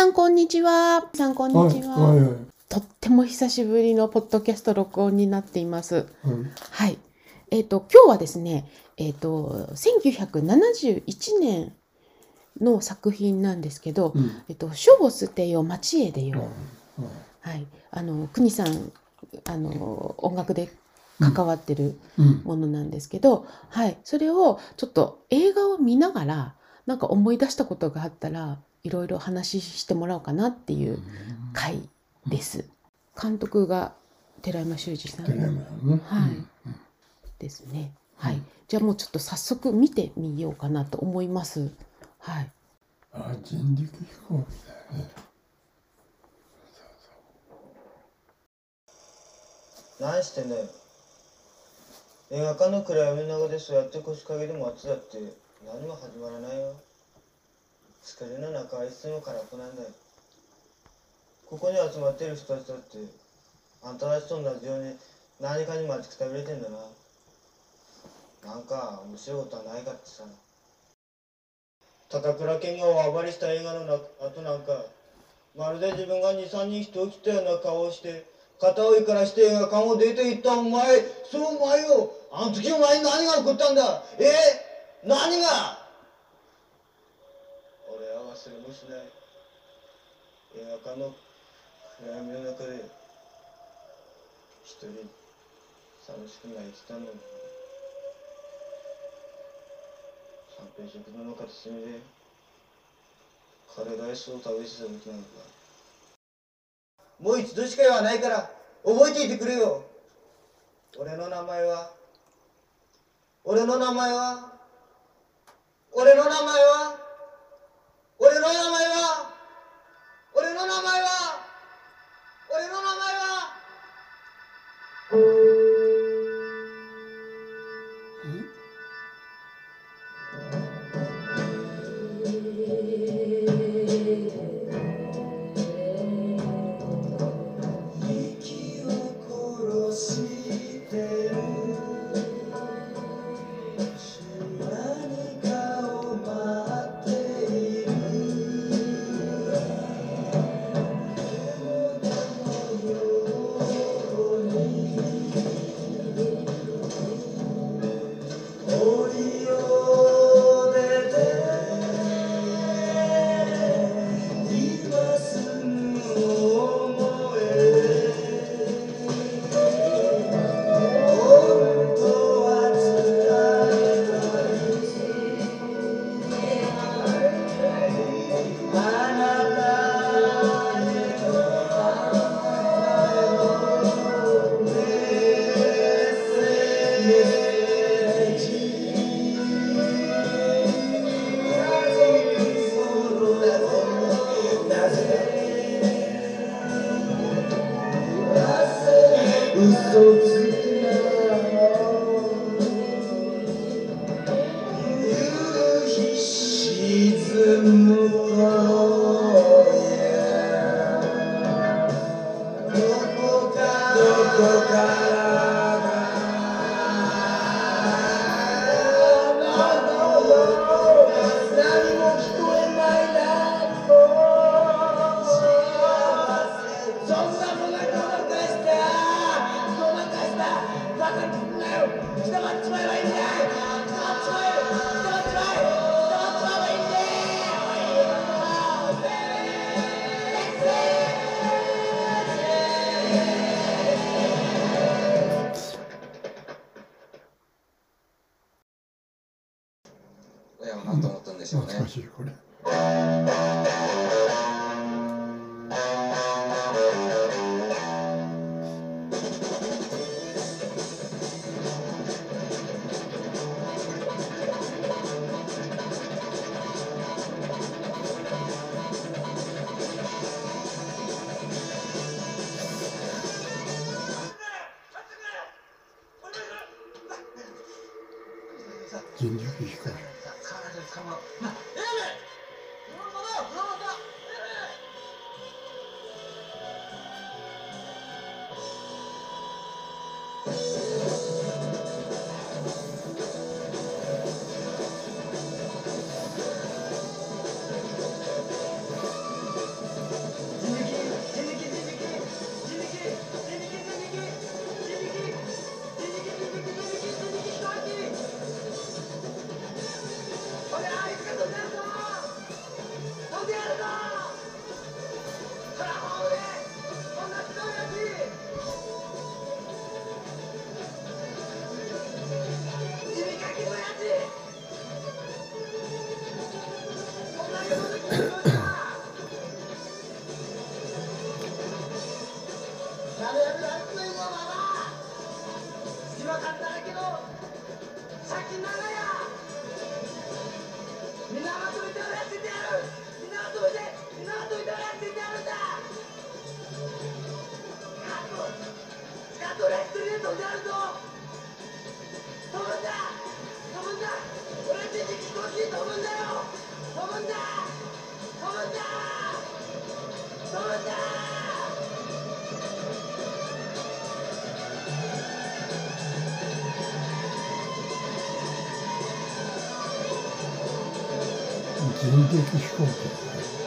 さんこんにちは。さんこんにちは。はいはいはいとっても久しぶりのポッドキャスト録音になっています。うんはい。えっ、と今日はですね、えっ、と1971年の作品なんですけど、うんえっ、と書を捨てよ町へ出よう。うんはい。あの国さんあの音楽で関わってるうんものなんですけど、はい。それをちょっと映画を見ながらなんか思い出したことがあったらいろいろ話してもらおうかなっていう回です。監督が寺山修司さん。ね。はい。ですね。はい。じゃあもうちょっと早速見てみようかなと思います。はい。あ人力飛行機だよね。何してんだよ。映画館の暗闇の中でそうやって腰掛けて待つだって。何も始まらないよ疲れの中はいつも空っぽなんだよ。ここに集まってる人たちだってあんたたちと同じように何かに待ちくたびれてんだな。なんか面白いことはないかってさ。高倉健が大暴れした映画の後なんかまるで自分が23人人を切ったような顔をして片追いからして映画館を出て行ったお前そうお前よ。あの時お前に何が起こったんだ？え？何が俺は忘れもしない映画館の暗闇の中で一人寂しく泣いてたの三平食堂の片隅でカレーライスを食べてた時なんだもう一度しか言わないから覚えていてくれよ。俺の名前は俺の名前は俺の名前は俺の名前はの名前は？俺の名前人力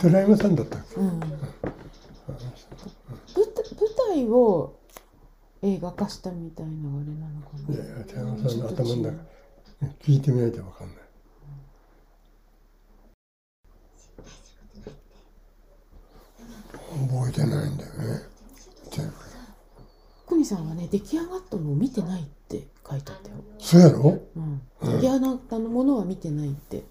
全然トライマさんだったうん、舞台舞台を映画化したみたいなあれなのかいなやいやトライマさんの頭の中聞いてみないとわかんない。見てないんだよね。見てるけどクニさんはね出来上がったのを見てないって書いてあったよ、そうやろ？うん、うん出来上がったものは見てないって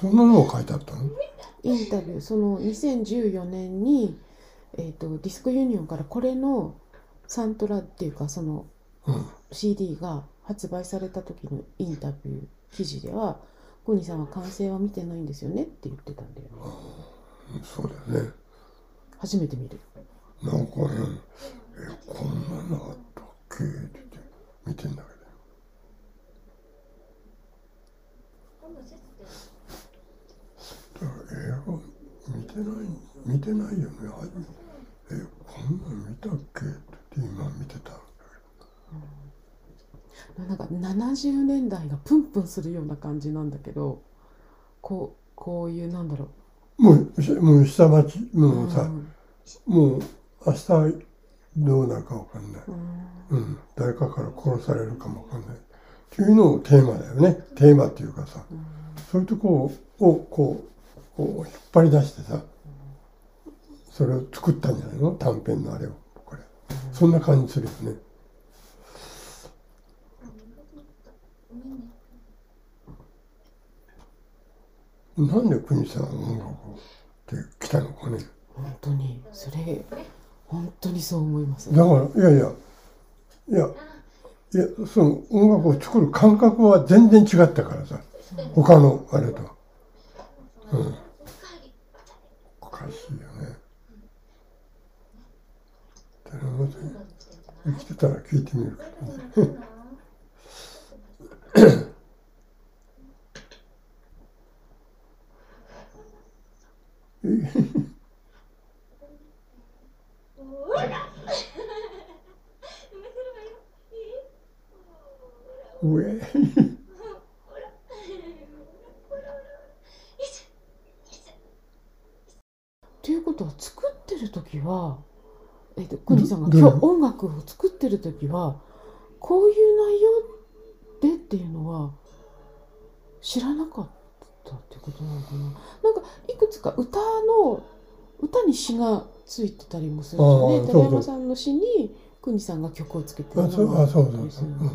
そんなのが書いてあったの？インタビューその2014年に、えー、とディスクユニオンからこれのサントラっていうかそのうん CD が発売された時のインタビュー記事ではコニーさんは完成は見てないんですよねって言ってたんだよね。そうだよね。初めて見る。なんかねえこんなのあったっけって見てんだけどだから映画見てない見てないよね。えこんなん見たっけ？って今見てた。ん。だなんか70年代がプンプンするような感じなんだけどこうこういうなんだろもうしもう下町うもうさ、ん。もう明日どうなるかわかんない、うん。うん、誰かから殺されるかもわかんない。っていうのをテーマだよね。テーマっていうかさうん。そういうとこをこうこう引っ張り出してさそれを作ったんじゃないの？短編のあれを。これ。そんな感じするよね。なんで国さんは音楽って来たのかね？本当にそれ本当にそう思いますだからいやいやいやいやその音楽を作る感覚は全然違ったからさ。他のあれとは。うん。おかしいよね。寺本生きてたら聞いてみるけどね上ということは作ってる時は、えっとクニさんがど今日音楽を作ってる時はこういう内容でっていうのは知らなかったってことなのかな？なんかいくつか歌の歌に詩がついてたりもするしね。寺山さんの詩にクニさんが曲をつけてるあそうあそうそう。そうですよね。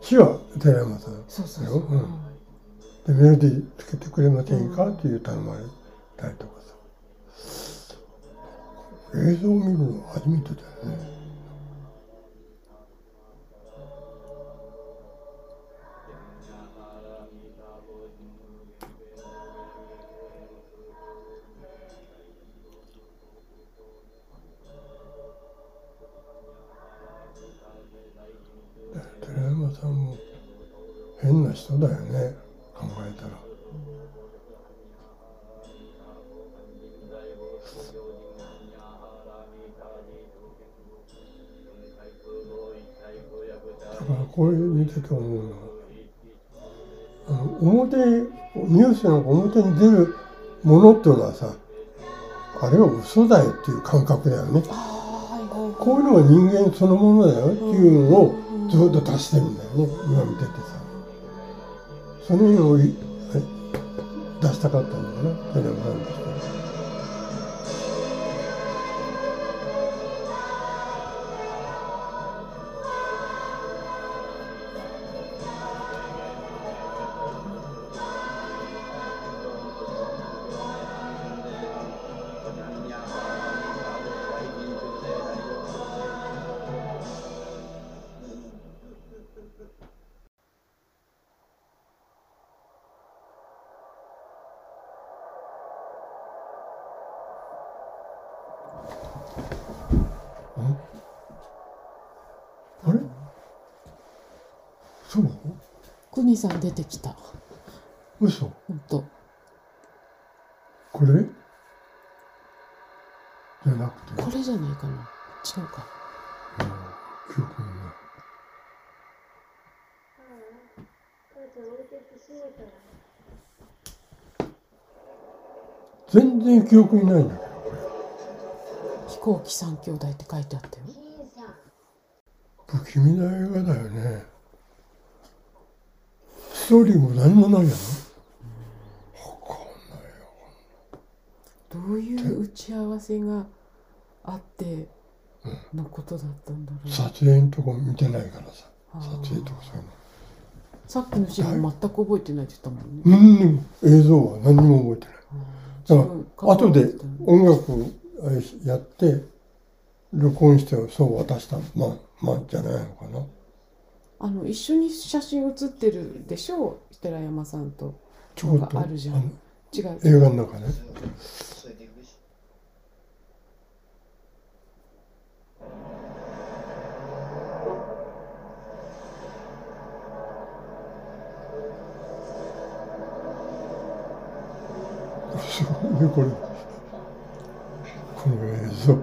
死は寺山さん。そうそうそう、うん。でメロディーつけてくれませんか？っていう頼まれたりとか。さ映像を見るの初めてだよね寺山さんも変な人だよね考えたら。これ見てて思うのはあの表ニュースの表に出るものっていうのはさあれは嘘だよっていう感覚だよね。こういうのが人間そのものだよっていうのをずっと出してるんだよね今見ててさ。その辺をい出したかったんだかなさん出てきた。嘘。本当これ？じゃなくて？これじゃないかな。違うか。うん記憶にない。全然記憶にないんだけどこれ。飛行機三兄弟って書いてあったよ。不気味な映画だよね。ストーリーも何もないやろわかんないよ。どういう打ち合わせがあってのことだったんだろう、撮影のとこ見てないからさ。撮影とかそういうの。さっきのシーン全く覚えてないって言ったもんね、何にも映像は何にも覚えてない。だから後で音楽やって録音してそう渡した。まあまあじゃないのかなあの一緒に写真写ってるでしょ？う寺山さんと。ちょこっとあるじゃん。の違う。映画の中ねすごいねこれこの映像い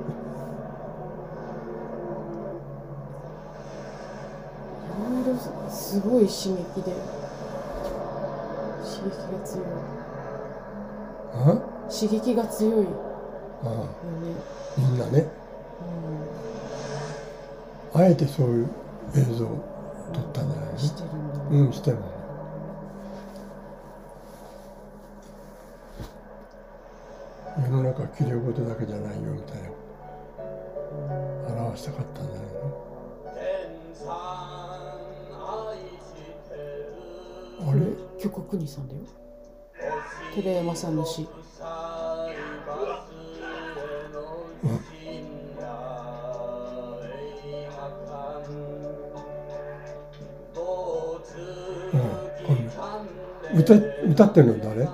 ろいろすごい刺激で。刺激が強い。あ刺激が強いよね、あみんなね。うあえてそういう映像を撮ったんじゃないん、してるんだ。うんしてる。世の中きれい事だけじゃないよみたいな。表したかったんじゃないの？あれ？曲国さんだよ。寺山さんの詩。歌歌ってるの誰？誰だ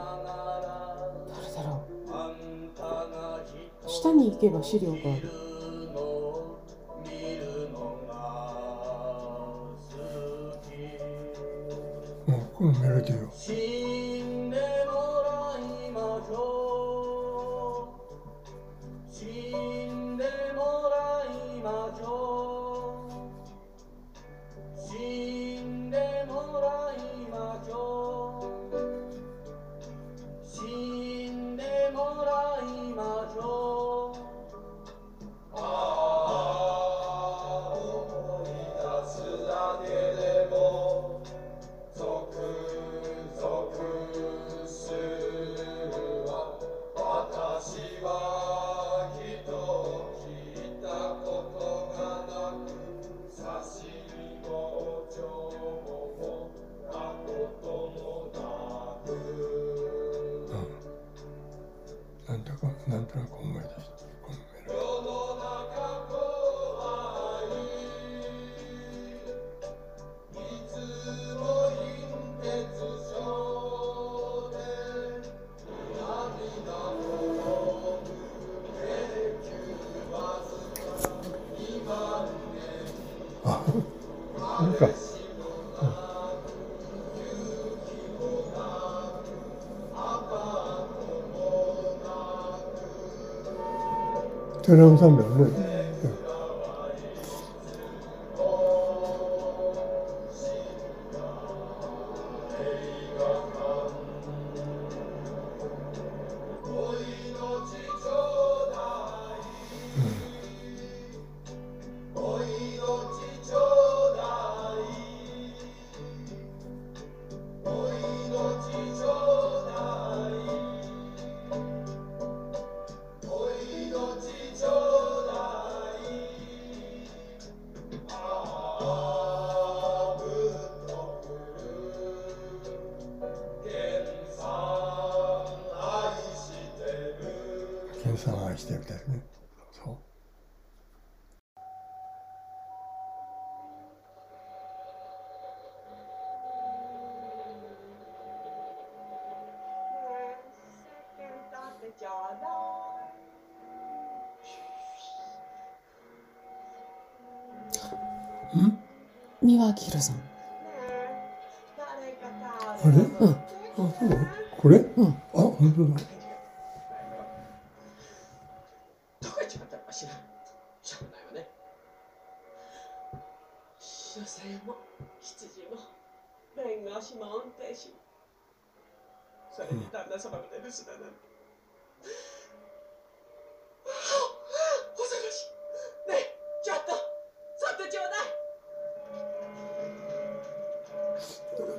ろう。下に行けば資料がある寺山さんだてるみたいね。そう。三輪明宏さん。あれ？うん。あそう？これ、うん。あ本当だ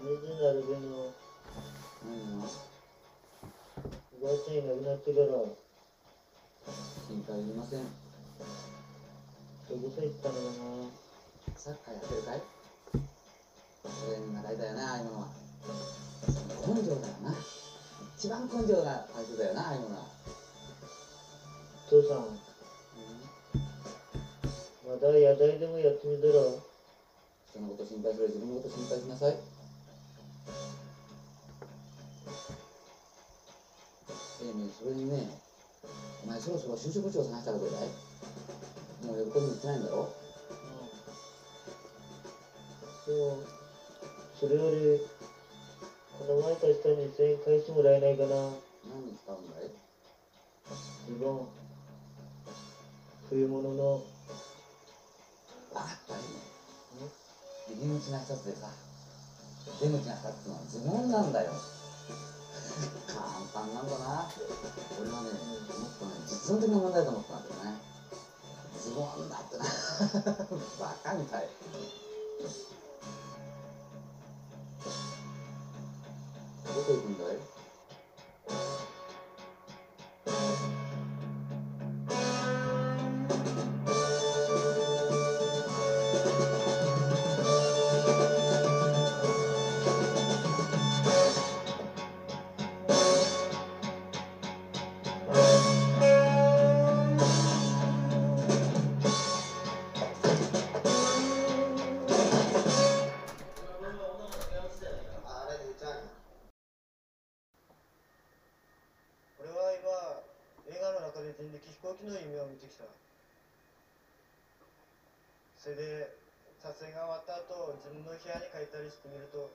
何時になるけど、うん。おばあちゃん。いなくなってから、どこ心配いりません。さ行ったのかな。サッカーやってるかい俺に習いだよなああいうものは根性だよな一番根性が大切だよなああいうものは、父さん、うまだ野台でもやってみたら、ん、人のこと心配する自分のこと心配しなさいそれにねお前そろそろ就職地を探したらどうだい。もう呼び込みに行ってないんだろ。そう、それより、この前貸した2000円返してもらえないかな。何に使うんだい？ズボン、冬物の、バカッとあいね。入り口が一つでさ出口が二つのはズボンなんだよ簡単なんだな。俺はねもっとね。実存的な問題と思ったんだけどねズボンだってなバカみたい。どこ行くんだ？自分の部屋に帰ったりしてみると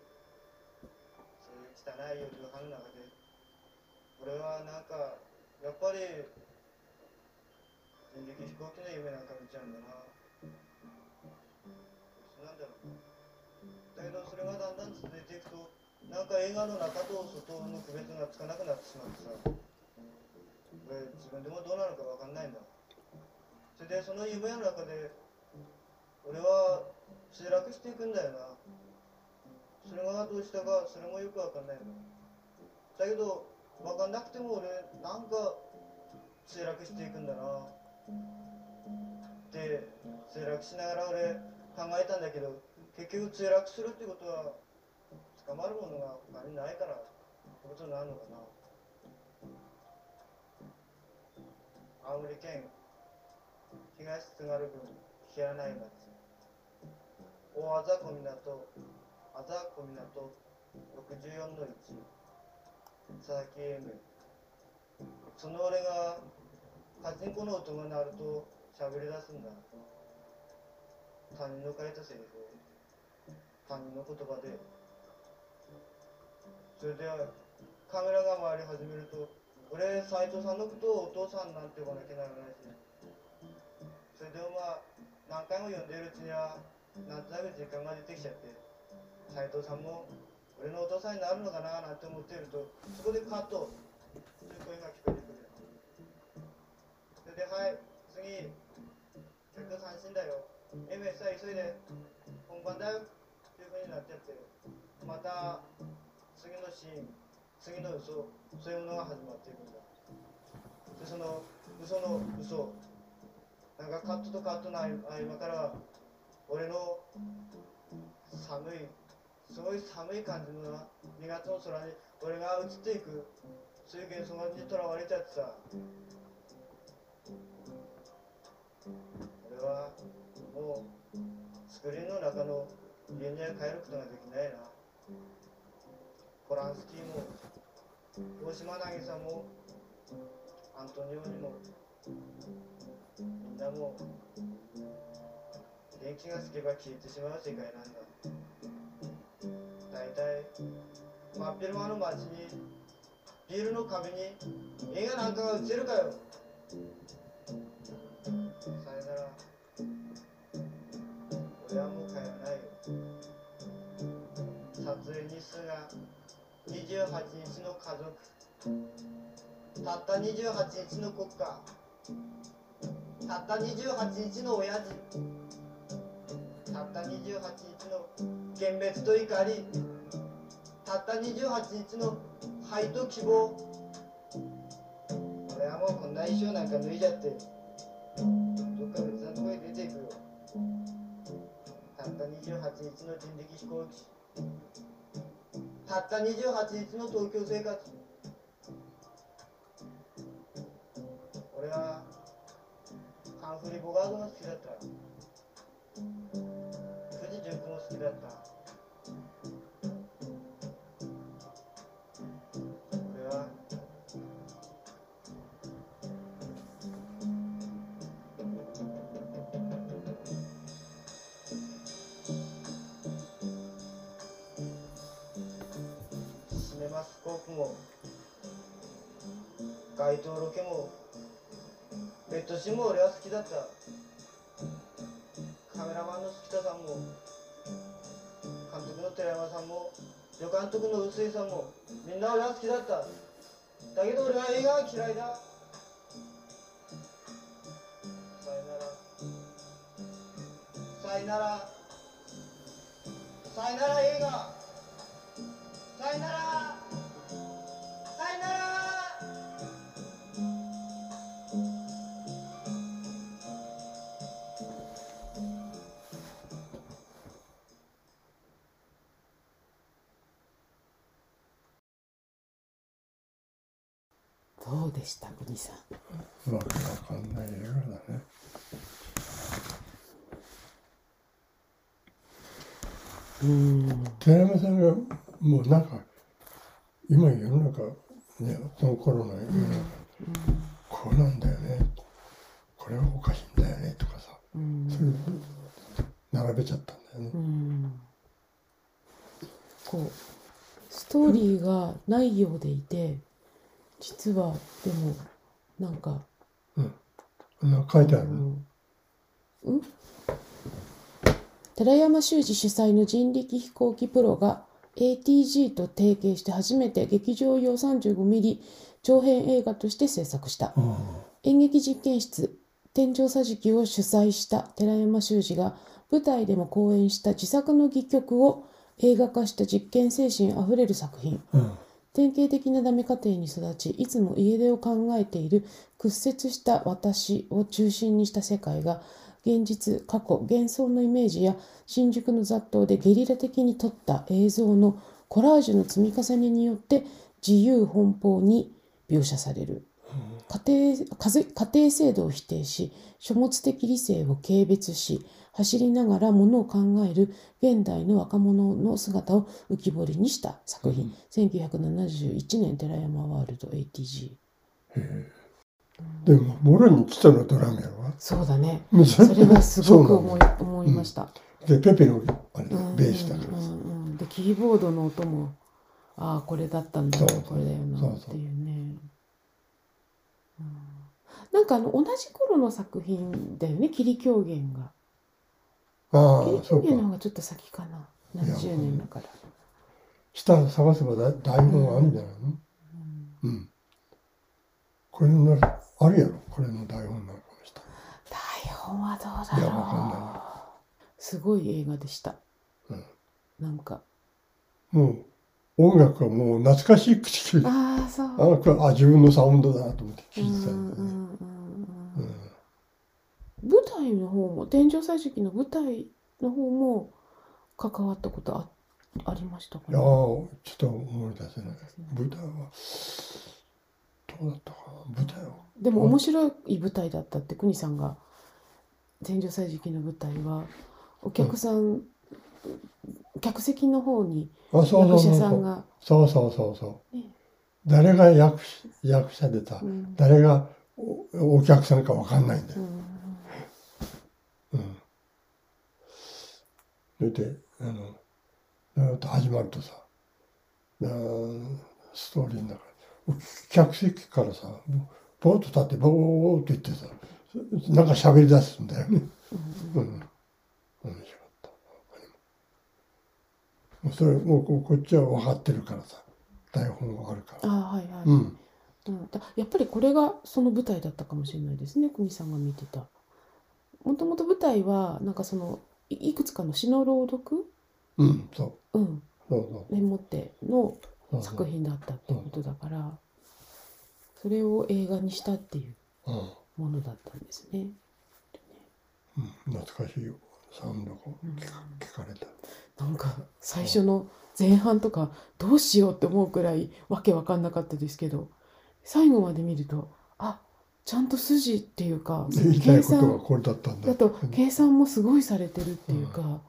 そういう汚い夜の中で俺はなんかやっぱり人力飛行機の夢なんか見ちゃうんだな。そうなんだろう。だけどそれがだんだん続いていくとなんか映画の中と外の区別がつかなくなってしまってさ。俺自分でもどうなるかわかんないんだ。それでその夢の中で俺は墜落していくんだよな。それがどうしたかそれもよくわかんないだけどわかんなくても俺なんか墜落していくんだな。で墜落しながら俺考えたんだけど結局墜落するってことは捕まるものが他にないからってことになるのかな。青森県東津軽郡平内町大あざ小港あざ小港64の1佐々木 M その俺がパチンコの音が鳴ると喋り出すんだ。他人の書いたセリフを。他人の言葉で。それでカメラが回り始めると俺斎藤さんのことをお父さんなんて呼ばなきゃならないし。それでもまあ何回も読んでるうちにはなんとなく時間が出てきちゃって斎藤さんも俺のお父さんになるのかななんて思ってるとそこでカット。という声が聞こえてくる。それではい次。客三振だよ。MS は急いで。本番だよっていう風になっちゃって。また次のシーン次の嘘そういうものが始まっていくんだ。でその嘘の嘘。なんかカットとカットの合間から俺の寒いすごい寒い感じの2月の空に俺が映っていくそういう幻想にとらわれちゃってさ。俺はもうスクリーンの中の家に帰ることができないな。ポランスキーも大島渚もアントニオにもみんなもう電気がつけば消えてしまう世界なんだ。大体真っ昼間の街にビルの壁に映画なんかが映るかよ。さよなら。俺はもう帰らないよ。撮影日数が28日の家族。たった28日の国家。たった28日の親父。たった28日の幻滅と怒りたった28日の灰と希望俺はもうこんな衣装なんか脱いじゃってどっか別なとこへ出ていくよたった28日の人力飛行機たった28日の東京生活俺はカンフリーボガードが好きだった好きだった。俺は。シネマスコープも。街頭ロケも。ベッドシーンも俺は好きだった。カメラマンの月田さんもの寺山さんも助監督の臼井さんもみんな俺は好きだった。だけど俺は映画は嫌いだ。さよなら。さよなら。さよなら映画。さよなら。でした国さん。わかんない映画だね。うん。寺山さんがもうなんか今世の中ねこの頃の世の中、こうなんだよね。これはおかしいんだよねとかさうん。それ並べちゃったんだよね。うん。こうストーリーがないようでいて実はでもなんかなん。か書いてある、うんうん？寺山修司主催の人力飛行機プロが ATG と提携して初めて劇場用 35mm 長編映画として制作した。うん。演劇実験室天井桟敷を主催した寺山修司が舞台でも公演した自作の戯曲を映画化した実験精神あふれる作品。うん典型的なダメ家庭に育ちいつも家出を考えている屈折した私を中心にした世界が現実過去幻想のイメージや新宿の雑踏でゲリラ的に撮った映像のコラージュの積み重ねによって自由奔放に描写される。家庭家庭制度を否定し書物的理性を軽蔑し走りながらものを考える現代の若者の姿を浮き彫りにした作品、1971年寺山ワールド ATG でももろに来たのドラムやろそうだね。それはすごく思い思いました、でペペのあれベースだでキーボードの音もああこれだったんだこれだよなっていうね。うん。なんかあの同じ頃の作品だよね霧狂言がああそうか言の方がちょっと先かな。いや70年だから。下探せばだ台本あるんじゃないの？うん。これのなあるやろ？これの台本なんかもした台本はどうだいやわかんろなうすごい映画でした、うん。なんか。もう音楽はもう懐かしい口であああそう。これあ自分のサウンドだなと思って聞いてたうんんだよね。うんうんううん台の方も天井桟敷の舞台の方も関わったことあありましたかね？いやーちょっと思い出せない。舞台はどうだったかな舞台。をでも面白い舞台だったって国さんが全女歳時期の舞台はお客さん、客席の方にあそうそう役そうそう。者さんが、そうそうそうそう、ね。誰が役し役者でさ、うん。誰がおお客さんかわかんないんだよ、うんうんそれであのずっと始まるとさあーストーリーの中で客席からさボーッと立ってボーッと言ってさなんか喋り出すんだよね。うん。面白かった。もうそれもうここっちは分かってるからさ台本があるから。ああはいはい、うん。うんだやっぱりこれがその舞台だったかもしれないですね国さんが見てたもともと舞台はなんかそのいいくつかの詩の朗読、うん。そう。うん、そうそう。でもっての作品だったってことだからそれを映画にしたっていううん。ものだったんですね。うん、懐かしいよサウンドが聞かれた。なんか最初の前半とかどうしようって思うくらいわけわかんなかったですけど最後まで見るとあちゃんと筋っていうか計算だったんだ。だと計算もすごいされてるっていうか、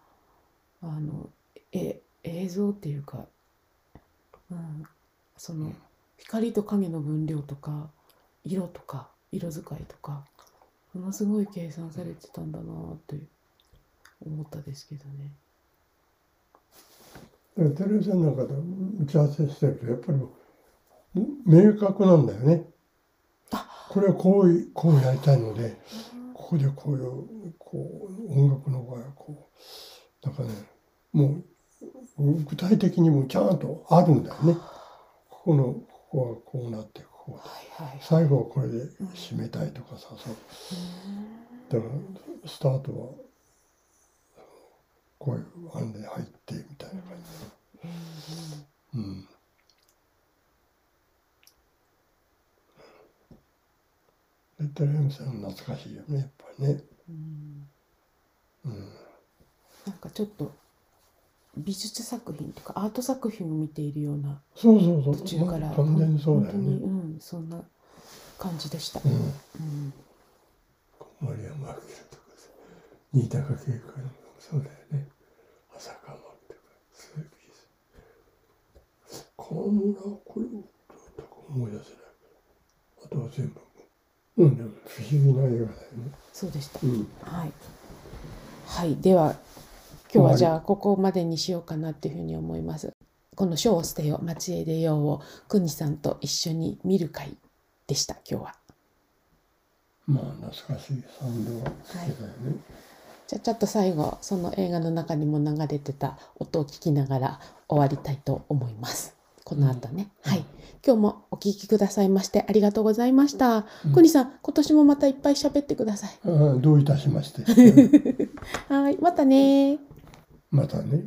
あのえ映像っていうか、うん、その光と影の分量とか色とか色使いとかものすごい計算されてたんだなって思ったですけどね。でテレビ戦なんかで打ち合わせしてるとやっぱり明確なんだよね。これはこういこうやりたいのでここでこういうこう音楽の場合はこうなんかねもう具体的にもちゃんとあるんだよね。ここのここはこうなってこうはいはい。最後はこれで締めたいとかさそうだからスタートはこういう案で入ってみたいな感じで。うん。でテレビさん懐かしいよねやっぱりね。うんうん。なんかちょっと美術作品とかアート作品を見ているようなそうそうそう。途中から完全にそうだよね。うんそんな感じでした。うん。うん森山明とかさ、新高そうだよね。浅香守とか、鈴木さん。河村これをとか思い出せない。あとは全部。うん、不思議な映画だよね。そうでした。うん。はい。はい、では今日はじゃあここまでにしようかなっていうふうに思います。この「書を捨てよ町へ出よう」を国さんと一緒に見る会でした今日は。まあ懐かしいサウンドが好きだよね。じゃあちょっと最後その映画の中にも流れてた音を聞きながら終わりたいと思います。この後ね、はい。今日もお聞きくださいましてありがとうございました。うん国さん、今年もまたいっぱい喋ってください。どういたしまして。はい、またねまたね。